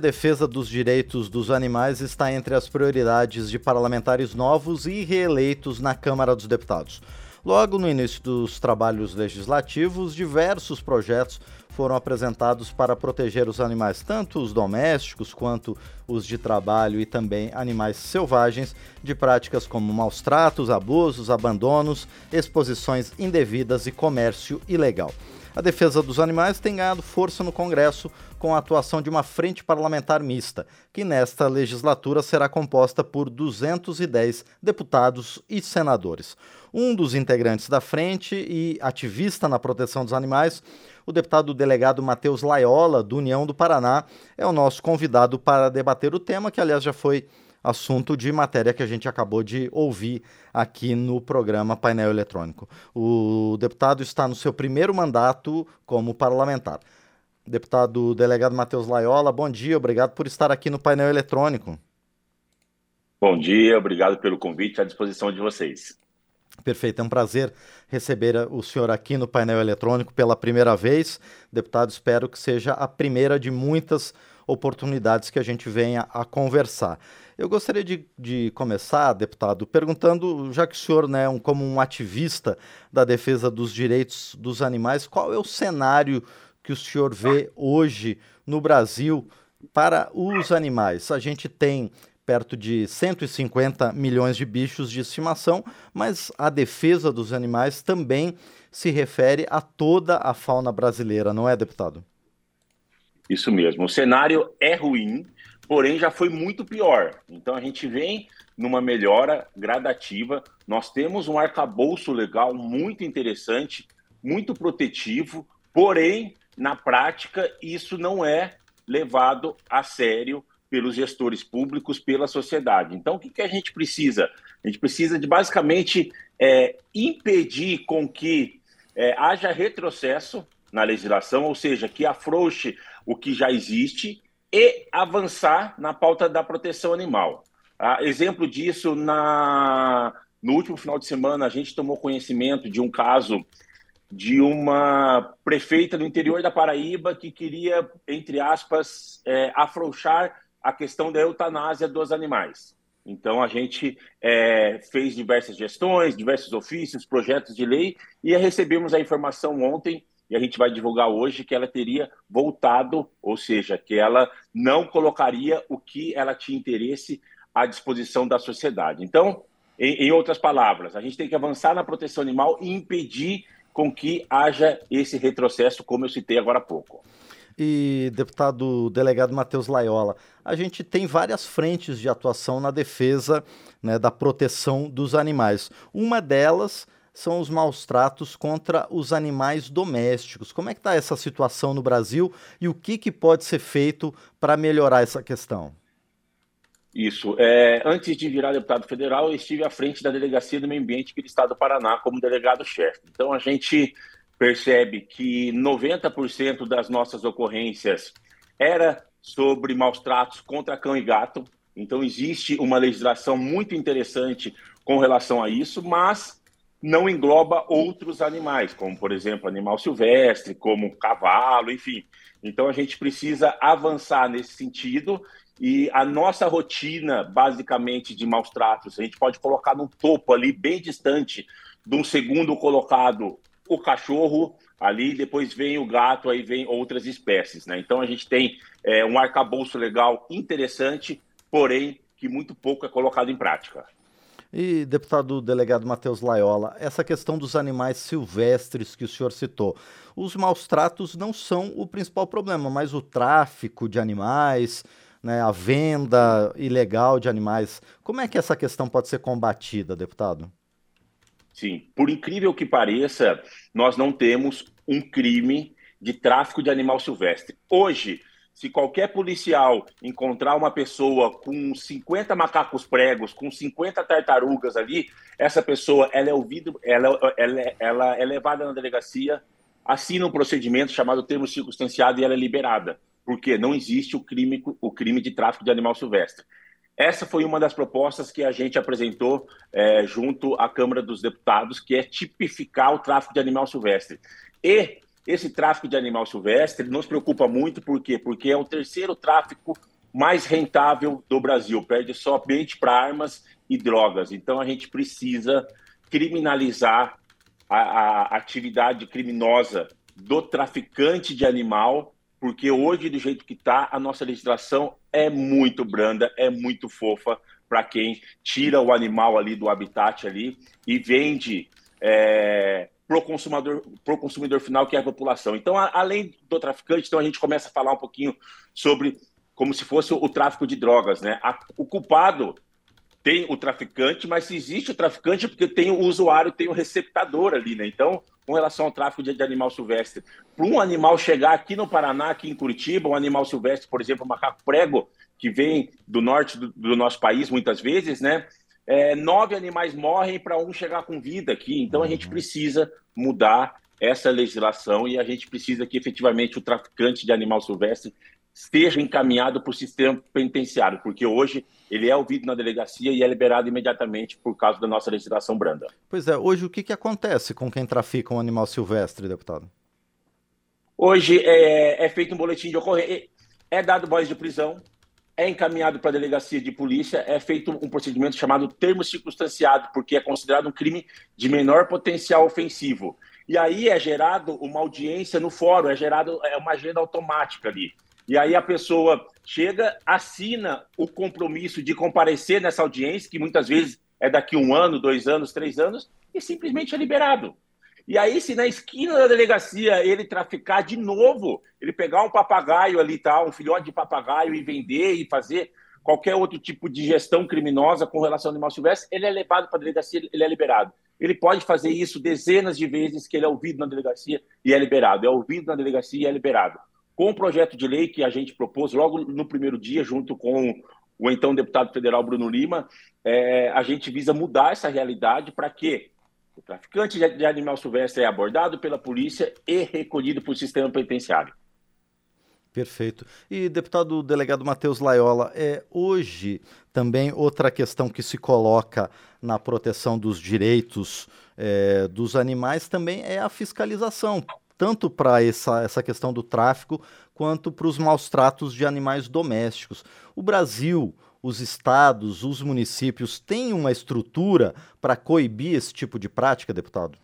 A defesa dos direitos dos animais está entre as prioridades de parlamentares novos e reeleitos na Câmara dos Deputados. Logo no início dos trabalhos legislativos, diversos projetos foram apresentados para proteger os animais, tanto os domésticos quanto os de trabalho e também animais selvagens, de práticas como maus tratos, abusos, abandonos, exposições indevidas e comércio ilegal. A defesa dos animais tem ganhado força no Congresso com a atuação de uma frente parlamentar mista, que nesta legislatura será composta por 210 deputados e senadores. Um dos integrantes da frente e ativista na proteção dos animais, o deputado delegado Matheus Laiola, do União do Paraná, é o nosso convidado para debater o tema, que aliás já foi assunto de matéria que a gente acabou de ouvir aqui no programa Painel Eletrônico. O deputado está no seu primeiro mandato como parlamentar. Deputado delegado Matheus Laiola, bom dia, obrigado por estar aqui no painel eletrônico. Bom dia, obrigado pelo convite, à disposição de vocês. Perfeito, é um prazer receber o senhor aqui no painel eletrônico pela primeira vez. Deputado, espero que seja a primeira de muitas oportunidades que a gente venha a conversar. Eu gostaria de, de começar, deputado, perguntando, já que o senhor, né, um, como um ativista da defesa dos direitos dos animais, qual é o cenário que o senhor vê hoje no Brasil para os animais? A gente tem perto de 150 milhões de bichos de estimação, mas a defesa dos animais também se refere a toda a fauna brasileira, não é, deputado? Isso mesmo. O cenário é ruim, porém já foi muito pior. Então a gente vem numa melhora gradativa. Nós temos um arcabouço legal muito interessante, muito protetivo, porém, na prática, isso não é levado a sério pelos gestores públicos, pela sociedade. Então, o que, que a gente precisa? A gente precisa de basicamente é, impedir com que é, haja retrocesso na legislação, ou seja, que afrouxe o que já existe e avançar na pauta da proteção animal. Ah, exemplo disso, na, no último final de semana, a gente tomou conhecimento de um caso de uma prefeita do interior da Paraíba que queria, entre aspas, é, afrouxar a questão da eutanásia dos animais. Então, a gente é, fez diversas gestões, diversos ofícios, projetos de lei e recebemos a informação ontem e a gente vai divulgar hoje que ela teria voltado, ou seja, que ela não colocaria o que ela tinha interesse à disposição da sociedade. Então, em, em outras palavras, a gente tem que avançar na proteção animal e impedir com que haja esse retrocesso, como eu citei agora há pouco. E, deputado delegado Matheus Laiola, a gente tem várias frentes de atuação na defesa né, da proteção dos animais. Uma delas são os maus tratos contra os animais domésticos. Como é que está essa situação no Brasil e o que, que pode ser feito para melhorar essa questão? Isso. É, antes de virar deputado federal, eu estive à frente da Delegacia do Meio Ambiente do Estado do Paraná como delegado-chefe. Então, a gente percebe que 90% das nossas ocorrências era sobre maus tratos contra cão e gato. Então, existe uma legislação muito interessante com relação a isso, mas não engloba outros animais, como, por exemplo, animal silvestre, como cavalo, enfim. Então, a gente precisa avançar nesse sentido e a nossa rotina, basicamente, de maus tratos, a gente pode colocar no topo ali, bem distante de um segundo colocado, o cachorro, ali, depois vem o gato, aí vem outras espécies, né? Então, a gente tem é, um arcabouço legal interessante, porém, que muito pouco é colocado em prática. E, deputado delegado Matheus Laiola, essa questão dos animais silvestres que o senhor citou, os maus tratos não são o principal problema, mas o tráfico de animais, né, a venda ilegal de animais. Como é que essa questão pode ser combatida, deputado? Sim, por incrível que pareça, nós não temos um crime de tráfico de animal silvestre. Hoje, se qualquer policial encontrar uma pessoa com 50 macacos pregos, com 50 tartarugas ali, essa pessoa ela é ouvida, ela, ela, ela é levada na delegacia, assina um procedimento chamado termo circunstanciado e ela é liberada, porque não existe o crime, o crime de tráfico de animal silvestre. Essa foi uma das propostas que a gente apresentou é, junto à Câmara dos Deputados, que é tipificar o tráfico de animal silvestre. E esse tráfico de animal silvestre nos preocupa muito, por quê? Porque é o terceiro tráfico mais rentável do Brasil, perde somente para armas e drogas. Então a gente precisa criminalizar a, a atividade criminosa do traficante de animal, porque hoje, do jeito que está, a nossa legislação é muito branda, é muito fofa para quem tira o animal ali do habitat ali e vende é, para o consumidor, pro consumidor final, que é a população. Então, a, além do traficante, então a gente começa a falar um pouquinho sobre como se fosse o, tráfico de drogas, né? A, o culpado tem o traficante, mas existe o traficante porque tem o usuário, tem o receptador ali, né? Então, com relação ao tráfico de, de animal silvestre, para um animal chegar aqui no Paraná, aqui em Curitiba, um animal silvestre, por exemplo, o macaco prego, que vem do norte do, do nosso país muitas vezes, né? É, nove animais morrem para um chegar com vida aqui. Então, a gente uhum. precisa mudar essa legislação e a gente precisa que efetivamente o traficante de animal silvestre seja encaminhado para o sistema penitenciário, porque hoje ele é ouvido na delegacia e é liberado imediatamente por causa da nossa legislação branda. Pois é, hoje o que, que acontece com quem trafica um animal silvestre, deputado? Hoje é, é feito um boletim de ocorrência, é dado voz de prisão, é encaminhado para a delegacia de polícia, é feito um procedimento chamado termo circunstanciado, porque é considerado um crime de menor potencial ofensivo. E aí é gerado uma audiência no fórum, é gerado é uma agenda automática ali. E aí a pessoa chega, assina o compromisso de comparecer nessa audiência, que muitas vezes é daqui um ano, dois anos, três anos, e simplesmente é liberado. E aí, se na esquina da delegacia ele traficar de novo, ele pegar um papagaio ali, tal, um filhote de papagaio e vender e fazer qualquer outro tipo de gestão criminosa com relação ao animal silvestre, ele é levado para a delegacia, ele é liberado. Ele pode fazer isso dezenas de vezes que ele é ouvido na delegacia e é liberado. É ouvido na delegacia e é liberado com o projeto de lei que a gente propôs logo no primeiro dia, junto com o então deputado federal Bruno Lima, é, a gente visa mudar essa realidade para que o traficante de animal silvestre é abordado pela polícia e recolhido para o sistema penitenciário. Perfeito. E deputado delegado Matheus Laiola, é, hoje também outra questão que se coloca na proteção dos direitos é, dos animais também é a fiscalização tanto para essa, essa questão do tráfico quanto para os maus tratos de animais domésticos. O Brasil, os estados, os municípios têm uma estrutura para coibir esse tipo de prática, deputado?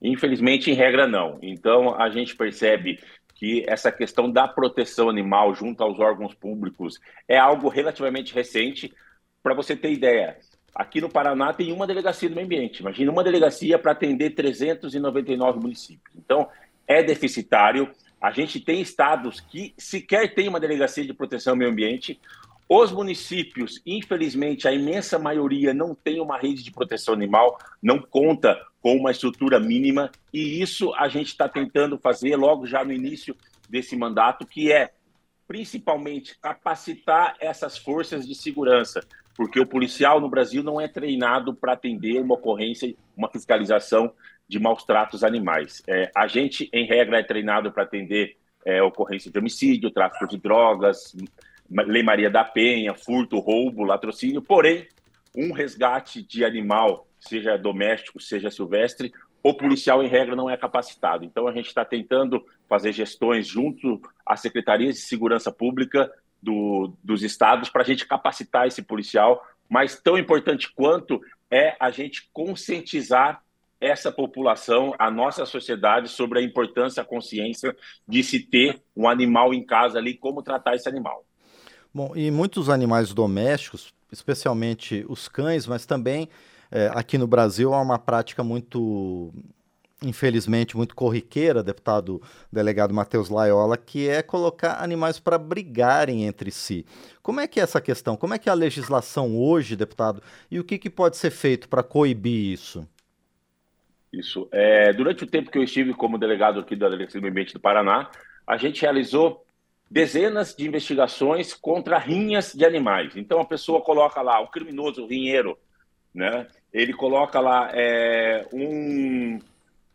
Infelizmente, em regra, não. Então, a gente percebe que essa questão da proteção animal junto aos órgãos públicos é algo relativamente recente. Para você ter ideia, Aqui no Paraná tem uma delegacia do meio ambiente. Imagina uma delegacia para atender 399 municípios. Então, é deficitário. A gente tem estados que sequer tem uma delegacia de proteção ao meio ambiente. Os municípios, infelizmente, a imensa maioria não tem uma rede de proteção animal, não conta com uma estrutura mínima, e isso a gente está tentando fazer logo já no início desse mandato, que é principalmente capacitar essas forças de segurança, porque o policial no Brasil não é treinado para atender uma ocorrência, uma fiscalização de maus tratos animais. É, a gente, em regra, é treinado para atender é, ocorrência de homicídio, tráfico de drogas, Lei Maria da Penha, furto, roubo, latrocínio, porém, um resgate de animal, seja doméstico, seja silvestre, o policial, em regra, não é capacitado. Então, a gente está tentando fazer gestões junto às secretarias de segurança pública do, dos estados para a gente capacitar esse policial, mas tão importante quanto é a gente conscientizar essa população, a nossa sociedade, sobre a importância, a consciência de se ter um animal em casa ali, como tratar esse animal. Bom, e muitos animais domésticos, especialmente os cães, mas também é, aqui no Brasil há uma prática muito infelizmente muito corriqueira, deputado delegado Matheus Laiola, que é colocar animais para brigarem entre si. Como é que é essa questão? Como é que é a legislação hoje, deputado? E o que, que pode ser feito para coibir isso? Isso. É, durante o tempo que eu estive como delegado aqui da Delegacia do Meio Ambiente do Paraná, a gente realizou dezenas de investigações contra rinhas de animais. Então a pessoa coloca lá o criminoso, o rinheiro, né? Ele coloca lá é, um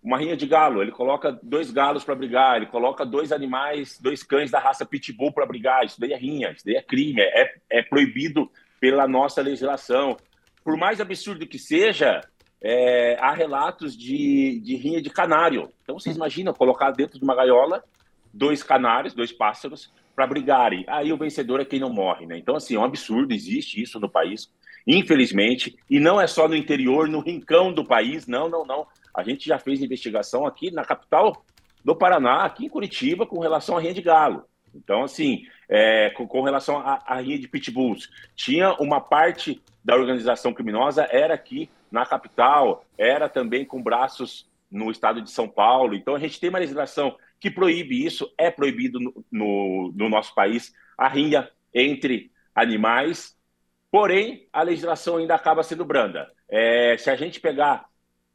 uma rinha de galo, ele coloca dois galos para brigar, ele coloca dois animais, dois cães da raça pitbull para brigar, isso daí é rinha, isso daí é crime, é, é proibido pela nossa legislação. Por mais absurdo que seja, é, há relatos de, de rinha de canário. Então vocês imaginam colocar dentro de uma gaiola dois canários, dois pássaros, para brigarem. Aí o vencedor é quem não morre, né? Então, assim, é um absurdo, existe isso no país, infelizmente, e não é só no interior, no rincão do país, não, não, não. A gente já fez investigação aqui na capital do Paraná, aqui em Curitiba, com relação à rinha de galo. Então, assim, é, com, com, relação à, à rinha de pitbulls, tinha uma parte da organização criminosa, era aqui na capital, era também com braços no estado de São Paulo. Então, a gente tem uma legislação que proíbe isso, é proibido no, no, no nosso país a rinha entre animais, porém, a legislação ainda acaba sendo branda. É, se a gente pegar,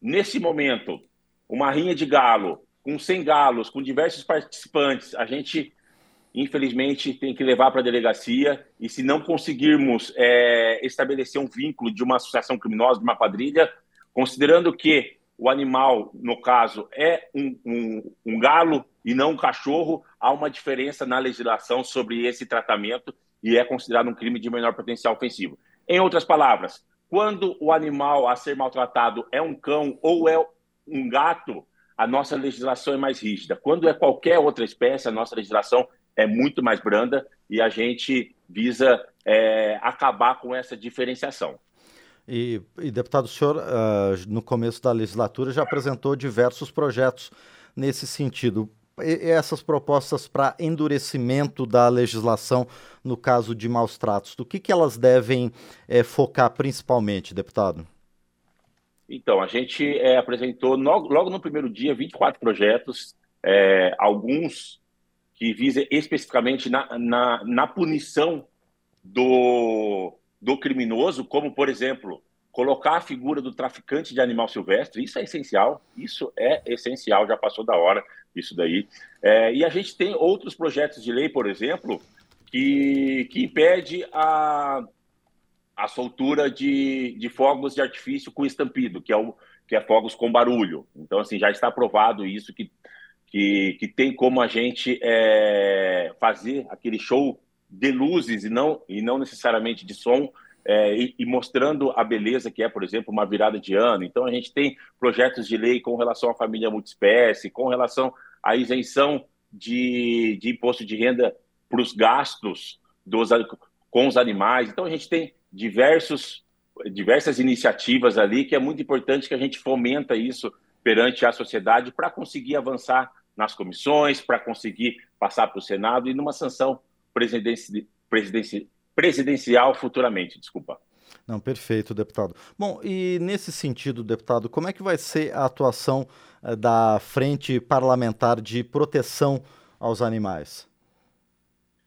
nesse momento, uma rinha de galo, com 100 galos, com diversos participantes, a gente infelizmente, tem que levar para a delegacia e se não conseguirmos é, estabelecer um vínculo de uma associação criminosa, de uma quadrilha, considerando que o animal, no caso, é um, um, um galo e não um cachorro, há uma diferença na legislação sobre esse tratamento e é considerado um crime de menor potencial ofensivo. Em outras palavras, quando o animal a ser maltratado é um cão ou é um gato, a nossa legislação é mais rígida. Quando é qualquer outra espécie, a nossa legislação é muito mais branda e a gente visa é, acabar com essa diferenciação. E, e deputado, o senhor, uh, no começo da legislatura, já apresentou diversos projetos nesse sentido. E essas propostas para endurecimento da legislação no caso de maus tratos, do que, que elas devem é, focar principalmente, deputado? Então, a gente é, apresentou logo, logo, no primeiro dia 24 projetos, é, alguns que visa especificamente na, na, na punição do, do criminoso, como, por exemplo, colocar a figura do traficante de animal silvestre, isso é essencial, isso é essencial, já passou da hora isso daí. É, e a gente tem outros projetos de lei, por exemplo, que, que impede a, a soltura de, de fogos de artifício com estampido, que é, o, que é fogos com barulho. Então, assim, já está aprovado isso, que que, que tem como a gente é, fazer aquele show de luzes e não, e não necessariamente de som, é, e, e, mostrando a beleza que é, por exemplo, uma virada de ano. Então, a gente tem projetos de lei com relação à família multiespécie, com relação à isenção de, de imposto de renda para os gastos dos, com os animais. Então, a gente tem diversos, diversas iniciativas ali que é muito importante que a gente fomenta isso perante a sociedade para conseguir avançar nas comissões, para conseguir passar para o Senado e numa sanção presidenci presidenci presidencial futuramente. Desculpa. Não, perfeito, deputado. Bom, e nesse sentido, deputado, como é que vai ser a atuação eh, da Frente Parlamentar de Proteção aos Animais?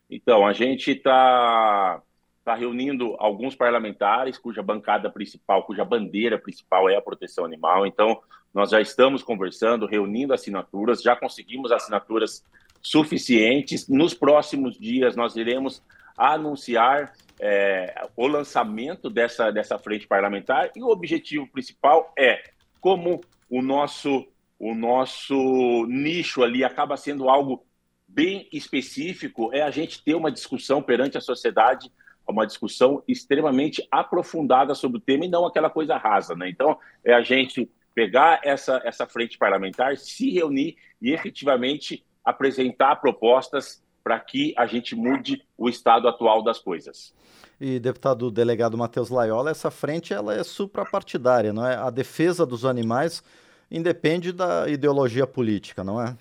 Então, a gente está tá reunindo alguns parlamentares cuja bancada principal, cuja bandeira principal é a proteção animal. Então, nós já estamos conversando, reunindo assinaturas, já conseguimos assinaturas suficientes. Nos próximos dias, nós iremos anunciar é, o lançamento dessa, dessa frente parlamentar e o objetivo principal é como o nosso, o nosso nicho ali acaba sendo algo bem específico, é a gente ter uma discussão perante a sociedade, uma discussão extremamente aprofundada sobre o tema e não aquela coisa rasa, né? Então, é a gente pegar essa, essa frente parlamentar, se reunir e efetivamente apresentar propostas para que a gente mude o estado atual das coisas. E deputado delegado Matheus Laiola, essa frente ela é suprapartidária, não é? A defesa dos animais independe da ideologia política, não é?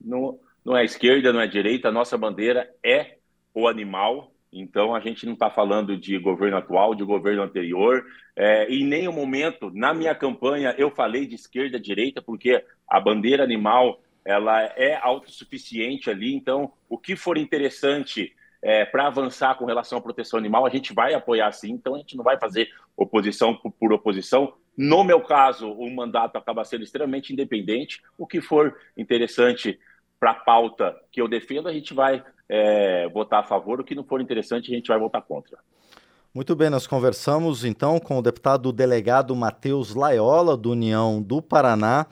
Não, não é esquerda, não é direita, a nossa bandeira é o animal, então, a gente não está falando de governo atual, de governo anterior. É, em nenhum momento, na minha campanha, eu falei de esquerda, direita, porque a bandeira animal ela é autossuficiente ali. Então, o que for interessante é, para avançar com relação à proteção animal, a gente vai apoiar sim. Então, a gente não vai fazer oposição por, por oposição. No meu caso, o mandato acaba sendo extremamente independente. O que for interessante para a pauta que eu defendo, a gente vai é, votar a favor. O que não for interessante, a gente vai votar contra. Muito bem, nós conversamos então com o deputado delegado Matheus Laiola, do União do Paraná.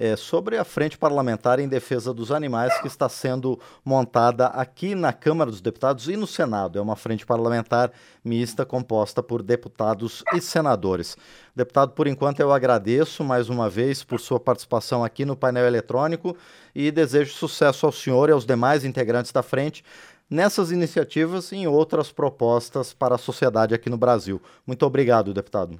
É, sobre a frente parlamentar em defesa dos animais que está sendo montada aqui na Câmara dos Deputados e no Senado. É uma frente parlamentar mista composta por deputados e senadores. Deputado, por enquanto eu agradeço mais uma vez por sua participação aqui no painel eletrônico e desejo sucesso ao senhor e aos demais integrantes da frente nessas iniciativas e em outras propostas para a sociedade aqui no Brasil. Muito obrigado, deputado.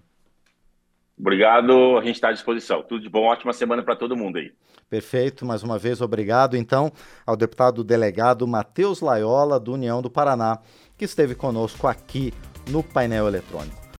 Obrigado, a gente está à disposição. Tudo de bom, ótima semana para todo mundo aí. Perfeito, mais uma vez obrigado então ao deputado delegado Matheus Laiola, do União do Paraná, que esteve conosco aqui no painel eletrônico.